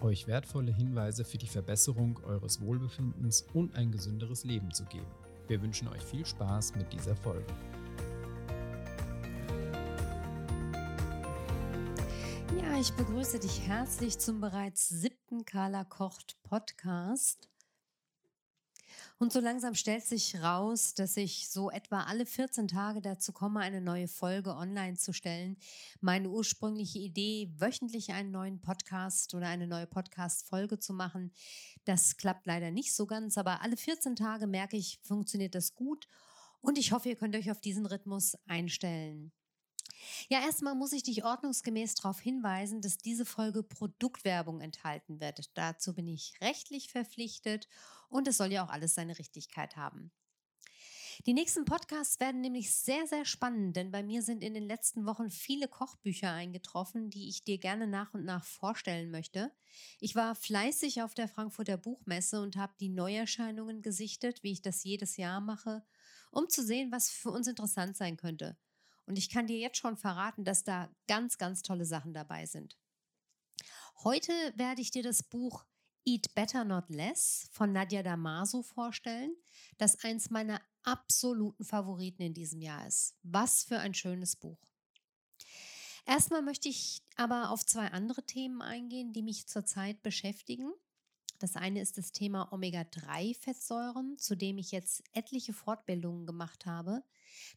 euch wertvolle Hinweise für die Verbesserung eures Wohlbefindens und ein gesünderes Leben zu geben. Wir wünschen euch viel Spaß mit dieser Folge. Ja, ich begrüße dich herzlich zum bereits siebten Carla Kocht Podcast. Und so langsam stellt sich raus, dass ich so etwa alle 14 Tage dazu komme, eine neue Folge online zu stellen. Meine ursprüngliche Idee, wöchentlich einen neuen Podcast oder eine neue Podcast-Folge zu machen, das klappt leider nicht so ganz, aber alle 14 Tage merke ich, funktioniert das gut. Und ich hoffe, ihr könnt euch auf diesen Rhythmus einstellen. Ja, erstmal muss ich dich ordnungsgemäß darauf hinweisen, dass diese Folge Produktwerbung enthalten wird. Dazu bin ich rechtlich verpflichtet und es soll ja auch alles seine Richtigkeit haben. Die nächsten Podcasts werden nämlich sehr, sehr spannend, denn bei mir sind in den letzten Wochen viele Kochbücher eingetroffen, die ich dir gerne nach und nach vorstellen möchte. Ich war fleißig auf der Frankfurter Buchmesse und habe die Neuerscheinungen gesichtet, wie ich das jedes Jahr mache, um zu sehen, was für uns interessant sein könnte. Und ich kann dir jetzt schon verraten, dass da ganz, ganz tolle Sachen dabei sind. Heute werde ich dir das Buch Eat Better Not Less von Nadia Damaso vorstellen, das eins meiner absoluten Favoriten in diesem Jahr ist. Was für ein schönes Buch. Erstmal möchte ich aber auf zwei andere Themen eingehen, die mich zurzeit beschäftigen. Das eine ist das Thema Omega-3-Fettsäuren, zu dem ich jetzt etliche Fortbildungen gemacht habe.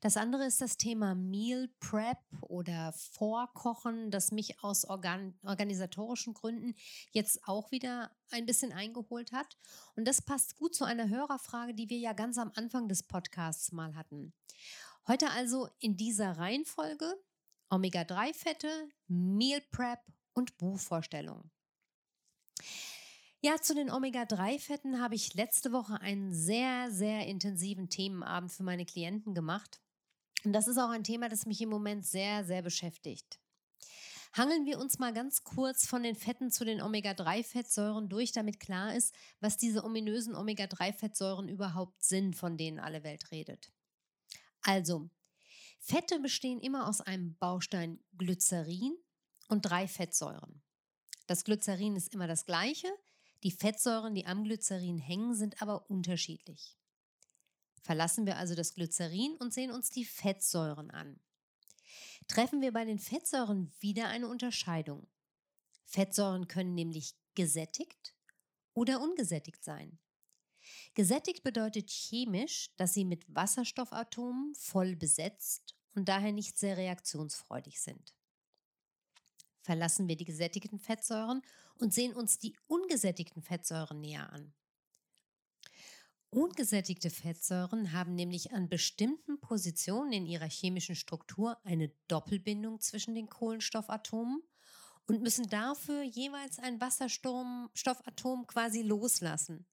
Das andere ist das Thema Meal Prep oder Vorkochen, das mich aus organ organisatorischen Gründen jetzt auch wieder ein bisschen eingeholt hat. Und das passt gut zu einer Hörerfrage, die wir ja ganz am Anfang des Podcasts mal hatten. Heute also in dieser Reihenfolge Omega-3-Fette, Meal Prep und Buchvorstellung. Ja, zu den Omega-3-Fetten habe ich letzte Woche einen sehr, sehr intensiven Themenabend für meine Klienten gemacht. Und das ist auch ein Thema, das mich im Moment sehr, sehr beschäftigt. Hangeln wir uns mal ganz kurz von den Fetten zu den Omega-3-Fettsäuren durch, damit klar ist, was diese ominösen Omega-3-Fettsäuren überhaupt sind, von denen alle Welt redet. Also, Fette bestehen immer aus einem Baustein Glycerin und drei Fettsäuren. Das Glycerin ist immer das gleiche, die Fettsäuren, die am Glycerin hängen, sind aber unterschiedlich. Verlassen wir also das Glycerin und sehen uns die Fettsäuren an. Treffen wir bei den Fettsäuren wieder eine Unterscheidung. Fettsäuren können nämlich gesättigt oder ungesättigt sein. Gesättigt bedeutet chemisch, dass sie mit Wasserstoffatomen voll besetzt und daher nicht sehr reaktionsfreudig sind verlassen wir die gesättigten Fettsäuren und sehen uns die ungesättigten Fettsäuren näher an. Ungesättigte Fettsäuren haben nämlich an bestimmten Positionen in ihrer chemischen Struktur eine Doppelbindung zwischen den Kohlenstoffatomen und müssen dafür jeweils ein Wasserstoffatom quasi loslassen.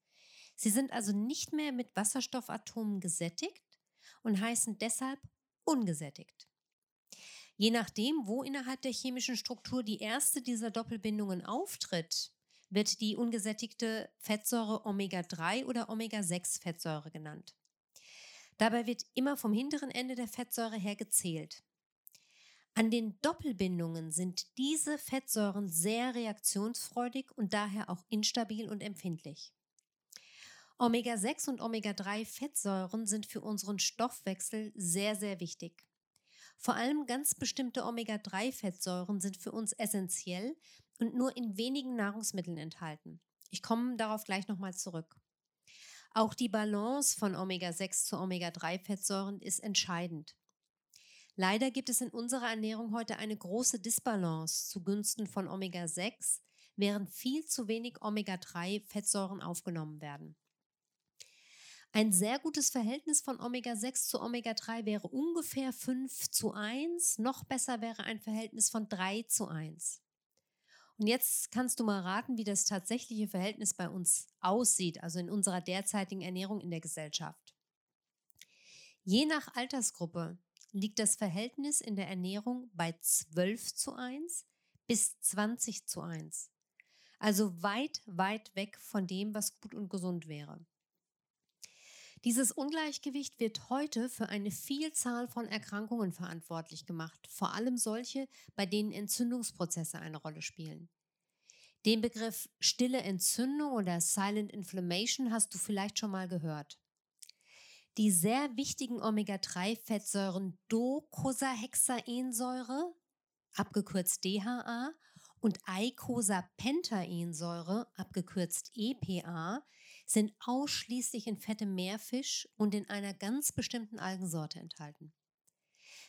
Sie sind also nicht mehr mit Wasserstoffatomen gesättigt und heißen deshalb ungesättigt. Je nachdem, wo innerhalb der chemischen Struktur die erste dieser Doppelbindungen auftritt, wird die ungesättigte Fettsäure Omega-3 oder Omega-6-Fettsäure genannt. Dabei wird immer vom hinteren Ende der Fettsäure her gezählt. An den Doppelbindungen sind diese Fettsäuren sehr reaktionsfreudig und daher auch instabil und empfindlich. Omega-6 und Omega-3-Fettsäuren sind für unseren Stoffwechsel sehr, sehr wichtig. Vor allem ganz bestimmte Omega-3-Fettsäuren sind für uns essentiell und nur in wenigen Nahrungsmitteln enthalten. Ich komme darauf gleich nochmal zurück. Auch die Balance von Omega-6 zu Omega-3-Fettsäuren ist entscheidend. Leider gibt es in unserer Ernährung heute eine große Disbalance zugunsten von Omega-6, während viel zu wenig Omega-3-Fettsäuren aufgenommen werden. Ein sehr gutes Verhältnis von Omega-6 zu Omega-3 wäre ungefähr 5 zu 1. Noch besser wäre ein Verhältnis von 3 zu 1. Und jetzt kannst du mal raten, wie das tatsächliche Verhältnis bei uns aussieht, also in unserer derzeitigen Ernährung in der Gesellschaft. Je nach Altersgruppe liegt das Verhältnis in der Ernährung bei 12 zu 1 bis 20 zu 1. Also weit, weit weg von dem, was gut und gesund wäre. Dieses Ungleichgewicht wird heute für eine Vielzahl von Erkrankungen verantwortlich gemacht, vor allem solche, bei denen Entzündungsprozesse eine Rolle spielen. Den Begriff stille Entzündung oder Silent Inflammation hast du vielleicht schon mal gehört. Die sehr wichtigen Omega-3-Fettsäuren Docosahexaensäure, abgekürzt DHA, und Eicosapentaensäure, abgekürzt EPA, sind ausschließlich in fette Meerfisch und in einer ganz bestimmten Algensorte enthalten.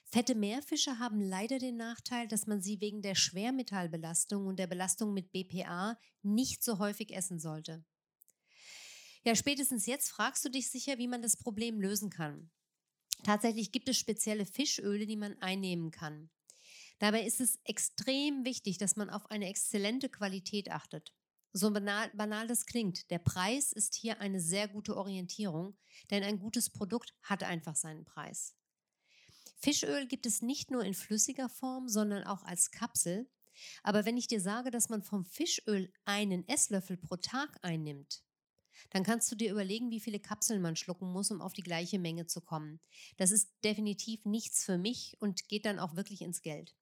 Fette Meerfische haben leider den Nachteil, dass man sie wegen der Schwermetallbelastung und der Belastung mit BPA nicht so häufig essen sollte. Ja, spätestens jetzt fragst du dich sicher, wie man das Problem lösen kann. Tatsächlich gibt es spezielle Fischöle, die man einnehmen kann. Dabei ist es extrem wichtig, dass man auf eine exzellente Qualität achtet. So banal, banal das klingt, der Preis ist hier eine sehr gute Orientierung, denn ein gutes Produkt hat einfach seinen Preis. Fischöl gibt es nicht nur in flüssiger Form, sondern auch als Kapsel. Aber wenn ich dir sage, dass man vom Fischöl einen Esslöffel pro Tag einnimmt, dann kannst du dir überlegen, wie viele Kapseln man schlucken muss, um auf die gleiche Menge zu kommen. Das ist definitiv nichts für mich und geht dann auch wirklich ins Geld.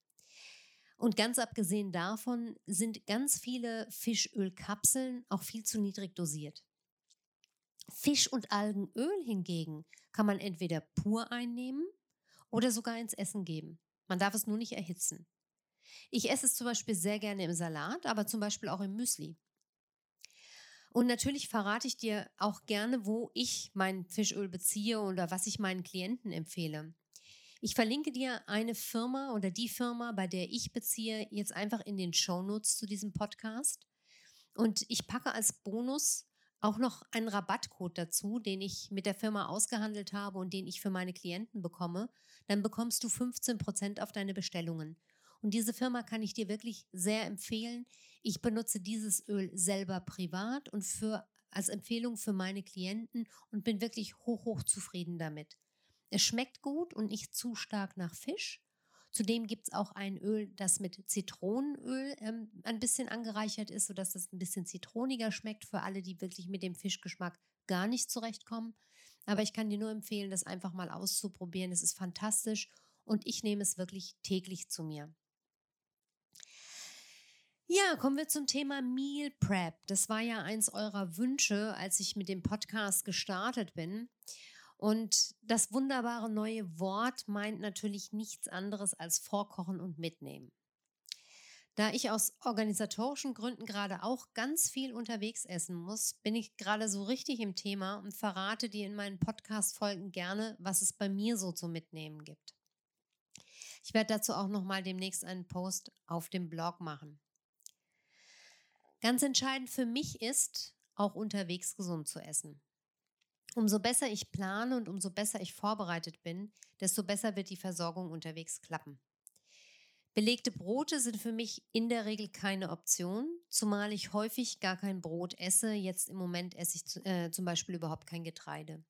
Und ganz abgesehen davon sind ganz viele Fischölkapseln auch viel zu niedrig dosiert. Fisch- und Algenöl hingegen kann man entweder pur einnehmen oder sogar ins Essen geben. Man darf es nur nicht erhitzen. Ich esse es zum Beispiel sehr gerne im Salat, aber zum Beispiel auch im Müsli. Und natürlich verrate ich dir auch gerne, wo ich mein Fischöl beziehe oder was ich meinen Klienten empfehle. Ich verlinke dir eine Firma oder die Firma, bei der ich beziehe, jetzt einfach in den Shownotes zu diesem Podcast. Und ich packe als Bonus auch noch einen Rabattcode dazu, den ich mit der Firma ausgehandelt habe und den ich für meine Klienten bekomme. Dann bekommst du 15% auf deine Bestellungen. Und diese Firma kann ich dir wirklich sehr empfehlen. Ich benutze dieses Öl selber privat und für, als Empfehlung für meine Klienten und bin wirklich hoch, hoch zufrieden damit. Es schmeckt gut und nicht zu stark nach Fisch. Zudem gibt es auch ein Öl, das mit Zitronenöl ähm, ein bisschen angereichert ist, sodass das ein bisschen zitroniger schmeckt für alle, die wirklich mit dem Fischgeschmack gar nicht zurechtkommen. Aber ich kann dir nur empfehlen, das einfach mal auszuprobieren. Es ist fantastisch und ich nehme es wirklich täglich zu mir. Ja, kommen wir zum Thema Meal Prep. Das war ja eins eurer Wünsche, als ich mit dem Podcast gestartet bin. Und das wunderbare neue Wort meint natürlich nichts anderes als vorkochen und mitnehmen. Da ich aus organisatorischen Gründen gerade auch ganz viel unterwegs essen muss, bin ich gerade so richtig im Thema und verrate dir in meinen Podcast-Folgen gerne, was es bei mir so zu mitnehmen gibt. Ich werde dazu auch nochmal demnächst einen Post auf dem Blog machen. Ganz entscheidend für mich ist, auch unterwegs gesund zu essen. Umso besser ich plane und umso besser ich vorbereitet bin, desto besser wird die Versorgung unterwegs klappen. Belegte Brote sind für mich in der Regel keine Option, zumal ich häufig gar kein Brot esse. Jetzt im Moment esse ich äh, zum Beispiel überhaupt kein Getreide.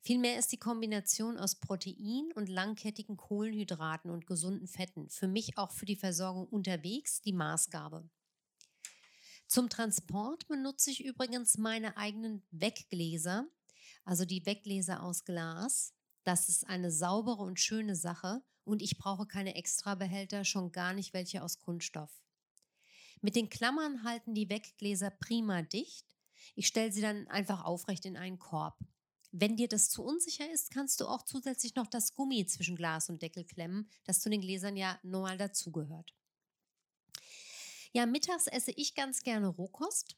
Vielmehr ist die Kombination aus Protein und langkettigen Kohlenhydraten und gesunden Fetten für mich auch für die Versorgung unterwegs die Maßgabe. Zum Transport benutze ich übrigens meine eigenen Weggläser, also die Weggläser aus Glas. Das ist eine saubere und schöne Sache und ich brauche keine Extrabehälter, schon gar nicht welche aus Kunststoff. Mit den Klammern halten die Weggläser prima dicht. Ich stelle sie dann einfach aufrecht in einen Korb. Wenn dir das zu unsicher ist, kannst du auch zusätzlich noch das Gummi zwischen Glas und Deckel klemmen, das zu den Gläsern ja normal dazugehört. Ja, mittags esse ich ganz gerne Rohkost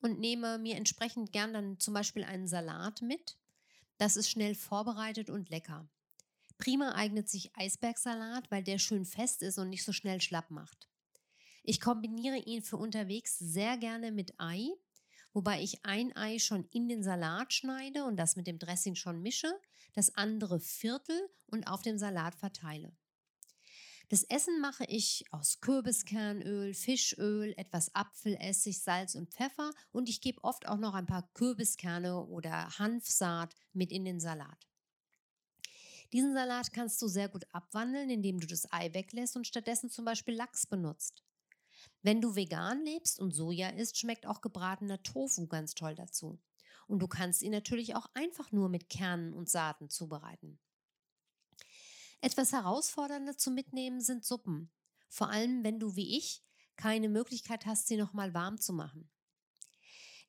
und nehme mir entsprechend gern dann zum Beispiel einen Salat mit. Das ist schnell vorbereitet und lecker. Prima eignet sich Eisbergsalat, weil der schön fest ist und nicht so schnell schlapp macht. Ich kombiniere ihn für unterwegs sehr gerne mit Ei, wobei ich ein Ei schon in den Salat schneide und das mit dem Dressing schon mische, das andere Viertel und auf dem Salat verteile. Das Essen mache ich aus Kürbiskernöl, Fischöl, etwas Apfelessig, Salz und Pfeffer und ich gebe oft auch noch ein paar Kürbiskerne oder Hanfsaat mit in den Salat. Diesen Salat kannst du sehr gut abwandeln, indem du das Ei weglässt und stattdessen zum Beispiel Lachs benutzt. Wenn du vegan lebst und Soja isst, schmeckt auch gebratener Tofu ganz toll dazu. Und du kannst ihn natürlich auch einfach nur mit Kernen und Saaten zubereiten. Etwas herausfordernder zu mitnehmen sind Suppen. Vor allem, wenn du wie ich keine Möglichkeit hast, sie nochmal warm zu machen.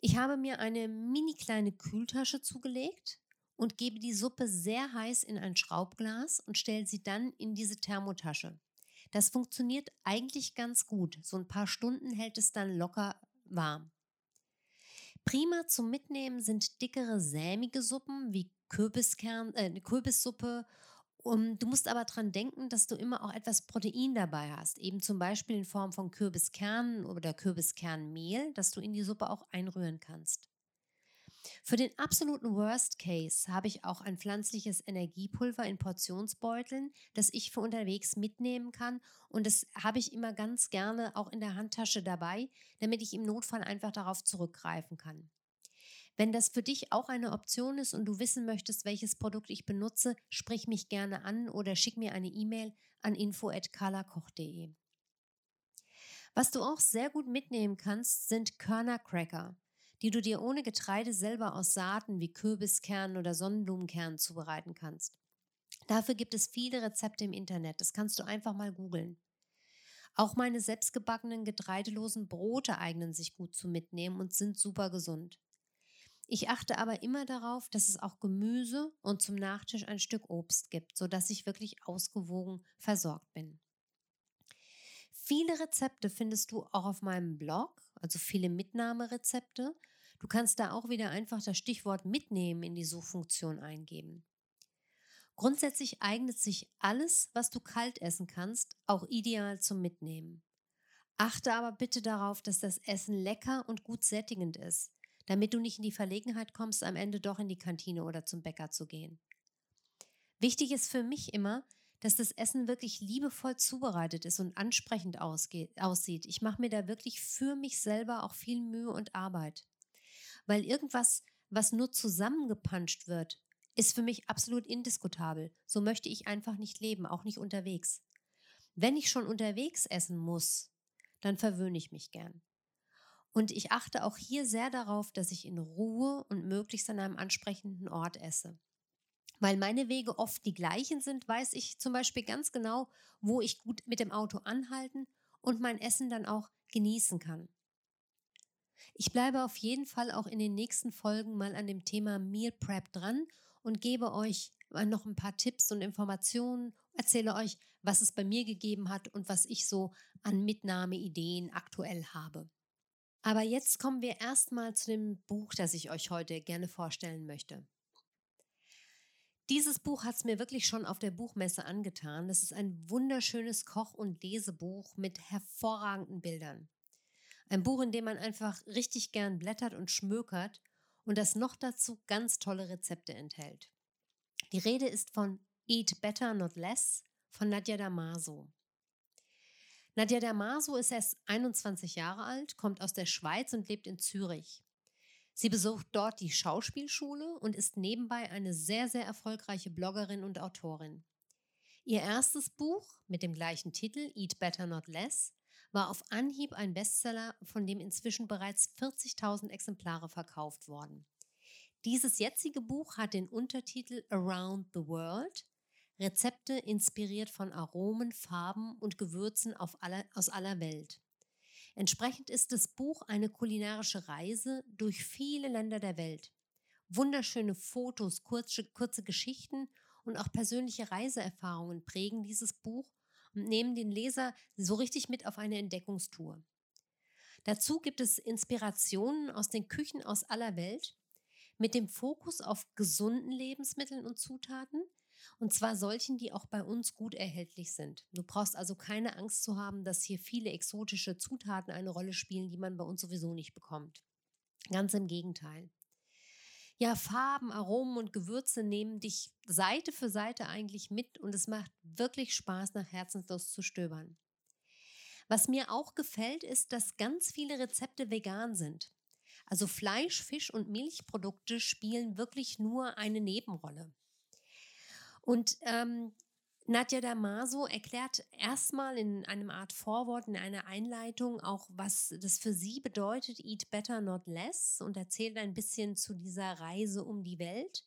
Ich habe mir eine mini kleine Kühltasche zugelegt und gebe die Suppe sehr heiß in ein Schraubglas und stelle sie dann in diese Thermotasche. Das funktioniert eigentlich ganz gut. So ein paar Stunden hält es dann locker warm. Prima zum Mitnehmen sind dickere sämige Suppen wie Kürbiskern, äh, Kürbissuppe um, du musst aber daran denken, dass du immer auch etwas Protein dabei hast, eben zum Beispiel in Form von Kürbiskernen oder Kürbiskernmehl, das du in die Suppe auch einrühren kannst. Für den absoluten Worst Case habe ich auch ein pflanzliches Energiepulver in Portionsbeuteln, das ich für unterwegs mitnehmen kann. Und das habe ich immer ganz gerne auch in der Handtasche dabei, damit ich im Notfall einfach darauf zurückgreifen kann. Wenn das für dich auch eine Option ist und du wissen möchtest, welches Produkt ich benutze, sprich mich gerne an oder schick mir eine E-Mail an info@kalakoch.de. Was du auch sehr gut mitnehmen kannst, sind Körnercracker, die du dir ohne Getreide selber aus Saaten wie Kürbiskernen oder Sonnenblumenkernen zubereiten kannst. Dafür gibt es viele Rezepte im Internet, das kannst du einfach mal googeln. Auch meine selbstgebackenen getreidelosen Brote eignen sich gut zu mitnehmen und sind super gesund. Ich achte aber immer darauf, dass es auch Gemüse und zum Nachtisch ein Stück Obst gibt, sodass ich wirklich ausgewogen versorgt bin. Viele Rezepte findest du auch auf meinem Blog, also viele Mitnahmerezepte. Du kannst da auch wieder einfach das Stichwort mitnehmen in die Suchfunktion eingeben. Grundsätzlich eignet sich alles, was du kalt essen kannst, auch ideal zum Mitnehmen. Achte aber bitte darauf, dass das Essen lecker und gut sättigend ist damit du nicht in die Verlegenheit kommst, am Ende doch in die Kantine oder zum Bäcker zu gehen. Wichtig ist für mich immer, dass das Essen wirklich liebevoll zubereitet ist und ansprechend aussieht. Ich mache mir da wirklich für mich selber auch viel Mühe und Arbeit. Weil irgendwas, was nur zusammengepanscht wird, ist für mich absolut indiskutabel. So möchte ich einfach nicht leben, auch nicht unterwegs. Wenn ich schon unterwegs essen muss, dann verwöhne ich mich gern. Und ich achte auch hier sehr darauf, dass ich in Ruhe und möglichst an einem ansprechenden Ort esse. Weil meine Wege oft die gleichen sind, weiß ich zum Beispiel ganz genau, wo ich gut mit dem Auto anhalten und mein Essen dann auch genießen kann. Ich bleibe auf jeden Fall auch in den nächsten Folgen mal an dem Thema Meal Prep dran und gebe euch noch ein paar Tipps und Informationen, erzähle euch, was es bei mir gegeben hat und was ich so an Mitnahmeideen aktuell habe. Aber jetzt kommen wir erstmal zu dem Buch, das ich euch heute gerne vorstellen möchte. Dieses Buch hat es mir wirklich schon auf der Buchmesse angetan. Das ist ein wunderschönes Koch- und Lesebuch mit hervorragenden Bildern. Ein Buch, in dem man einfach richtig gern blättert und schmökert und das noch dazu ganz tolle Rezepte enthält. Die Rede ist von Eat Better Not Less von Nadja Damaso. Nadja Damaso ist erst 21 Jahre alt, kommt aus der Schweiz und lebt in Zürich. Sie besucht dort die Schauspielschule und ist nebenbei eine sehr, sehr erfolgreiche Bloggerin und Autorin. Ihr erstes Buch mit dem gleichen Titel Eat Better Not Less war auf Anhieb ein Bestseller, von dem inzwischen bereits 40.000 Exemplare verkauft wurden. Dieses jetzige Buch hat den Untertitel Around the World Rezepte inspiriert von Aromen, Farben und Gewürzen aller, aus aller Welt. Entsprechend ist das Buch eine kulinarische Reise durch viele Länder der Welt. Wunderschöne Fotos, kurze, kurze Geschichten und auch persönliche Reiseerfahrungen prägen dieses Buch und nehmen den Leser so richtig mit auf eine Entdeckungstour. Dazu gibt es Inspirationen aus den Küchen aus aller Welt mit dem Fokus auf gesunden Lebensmitteln und Zutaten, und zwar solchen, die auch bei uns gut erhältlich sind. Du brauchst also keine Angst zu haben, dass hier viele exotische Zutaten eine Rolle spielen, die man bei uns sowieso nicht bekommt. Ganz im Gegenteil. ja, Farben, Aromen und Gewürze nehmen dich Seite für Seite eigentlich mit und es macht wirklich Spaß, nach Herzenslust zu stöbern. Was mir auch gefällt, ist, dass ganz viele Rezepte vegan sind. Also Fleisch, Fisch und Milchprodukte spielen wirklich nur eine Nebenrolle. Und ähm, Nadja Damaso erklärt erstmal in einem Art Vorwort, in einer Einleitung auch, was das für sie bedeutet, Eat Better, Not Less, und erzählt ein bisschen zu dieser Reise um die Welt.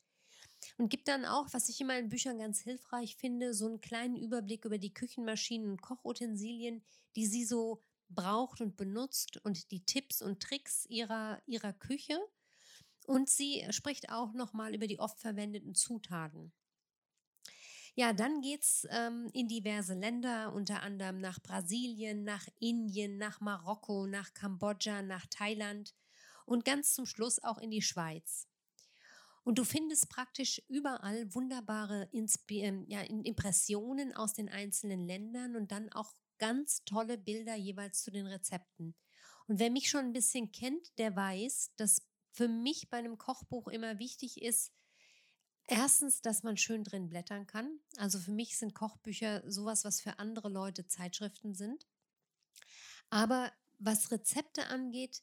Und gibt dann auch, was ich in Büchern ganz hilfreich finde, so einen kleinen Überblick über die Küchenmaschinen und Kochutensilien, die sie so braucht und benutzt und die Tipps und Tricks ihrer, ihrer Küche. Und sie spricht auch nochmal über die oft verwendeten Zutaten. Ja, dann geht's ähm, in diverse Länder, unter anderem nach Brasilien, nach Indien, nach Marokko, nach Kambodscha, nach Thailand und ganz zum Schluss auch in die Schweiz. Und du findest praktisch überall wunderbare Inspi ähm, ja, Impressionen aus den einzelnen Ländern und dann auch ganz tolle Bilder jeweils zu den Rezepten. Und wer mich schon ein bisschen kennt, der weiß, dass für mich bei einem Kochbuch immer wichtig ist, Erstens, dass man schön drin blättern kann. Also für mich sind Kochbücher sowas, was für andere Leute Zeitschriften sind. Aber was Rezepte angeht,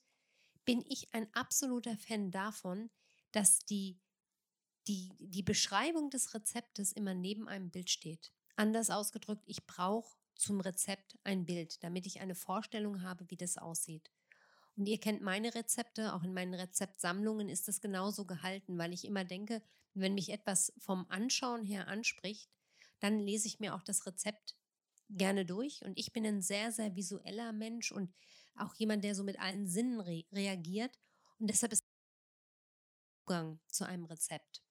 bin ich ein absoluter Fan davon, dass die, die, die Beschreibung des Rezeptes immer neben einem Bild steht. Anders ausgedrückt, ich brauche zum Rezept ein Bild, damit ich eine Vorstellung habe, wie das aussieht. Und ihr kennt meine Rezepte, auch in meinen Rezeptsammlungen ist das genauso gehalten, weil ich immer denke, wenn mich etwas vom Anschauen her anspricht, dann lese ich mir auch das Rezept gerne durch. Und ich bin ein sehr, sehr visueller Mensch und auch jemand, der so mit allen Sinnen re reagiert. Und deshalb ist Zugang zu einem Rezept.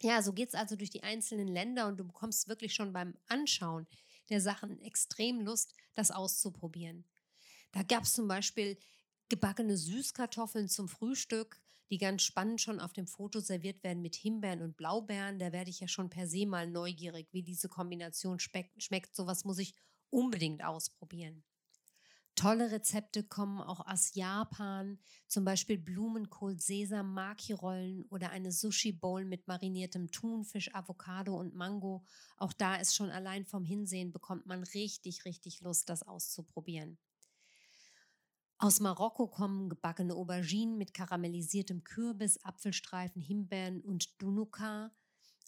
Ja, so geht es also durch die einzelnen Länder und du bekommst wirklich schon beim Anschauen der Sachen extrem Lust, das auszuprobieren. Da gab es zum Beispiel gebackene Süßkartoffeln zum Frühstück, die ganz spannend schon auf dem Foto serviert werden mit Himbeeren und Blaubeeren. Da werde ich ja schon per se mal neugierig, wie diese Kombination schmeckt. Sowas muss ich unbedingt ausprobieren. Tolle Rezepte kommen auch aus Japan, zum Beispiel Blumenkohl, Sesam, Maki-Rollen oder eine Sushi-Bowl mit mariniertem Thunfisch, Avocado und Mango. Auch da ist schon allein vom Hinsehen bekommt man richtig, richtig Lust, das auszuprobieren. Aus Marokko kommen gebackene Auberginen mit karamellisiertem Kürbis, Apfelstreifen, Himbeeren und Dunuka.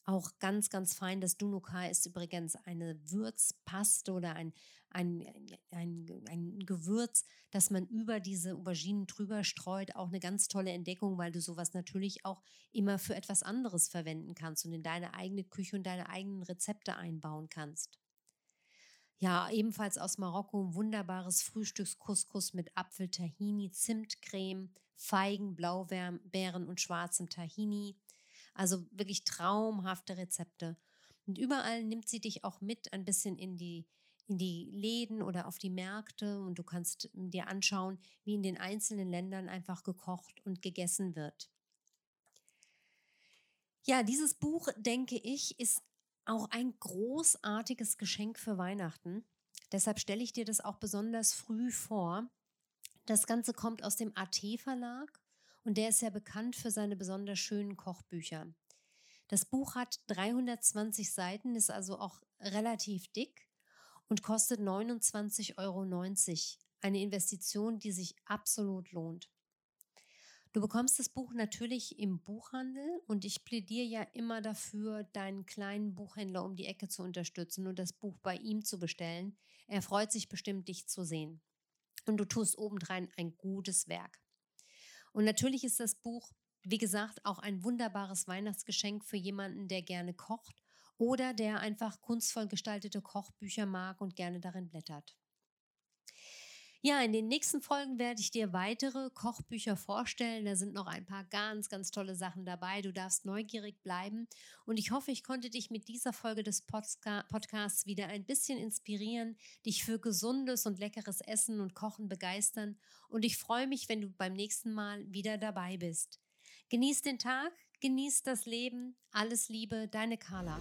Auch ganz, ganz fein. Das Dunuka ist übrigens eine Würzpaste oder ein, ein, ein, ein Gewürz, das man über diese Auberginen drüber streut. Auch eine ganz tolle Entdeckung, weil du sowas natürlich auch immer für etwas anderes verwenden kannst und in deine eigene Küche und deine eigenen Rezepte einbauen kannst. Ja, ebenfalls aus Marokko wunderbares Frühstückskuskus mit Apfel, Tahini, Zimtcreme, Feigen, Blaubeeren und schwarzem Tahini. Also wirklich traumhafte Rezepte. Und überall nimmt sie dich auch mit ein bisschen in die, in die Läden oder auf die Märkte und du kannst dir anschauen, wie in den einzelnen Ländern einfach gekocht und gegessen wird. Ja, dieses Buch, denke ich, ist auch ein großartiges Geschenk für Weihnachten. Deshalb stelle ich dir das auch besonders früh vor. Das Ganze kommt aus dem AT Verlag und der ist ja bekannt für seine besonders schönen Kochbücher. Das Buch hat 320 Seiten, ist also auch relativ dick und kostet 29,90 Euro. Eine Investition, die sich absolut lohnt. Du bekommst das Buch natürlich im Buchhandel und ich plädiere ja immer dafür, deinen kleinen Buchhändler um die Ecke zu unterstützen und das Buch bei ihm zu bestellen. Er freut sich bestimmt, dich zu sehen. Und du tust obendrein ein gutes Werk. Und natürlich ist das Buch, wie gesagt, auch ein wunderbares Weihnachtsgeschenk für jemanden, der gerne kocht oder der einfach kunstvoll gestaltete Kochbücher mag und gerne darin blättert. Ja, in den nächsten Folgen werde ich dir weitere Kochbücher vorstellen. Da sind noch ein paar ganz, ganz tolle Sachen dabei. Du darfst neugierig bleiben. Und ich hoffe, ich konnte dich mit dieser Folge des Podca Podcasts wieder ein bisschen inspirieren, dich für gesundes und leckeres Essen und Kochen begeistern. Und ich freue mich, wenn du beim nächsten Mal wieder dabei bist. Genieß den Tag, genieß das Leben. Alles Liebe, deine Carla.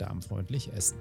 darmfreundlich essen.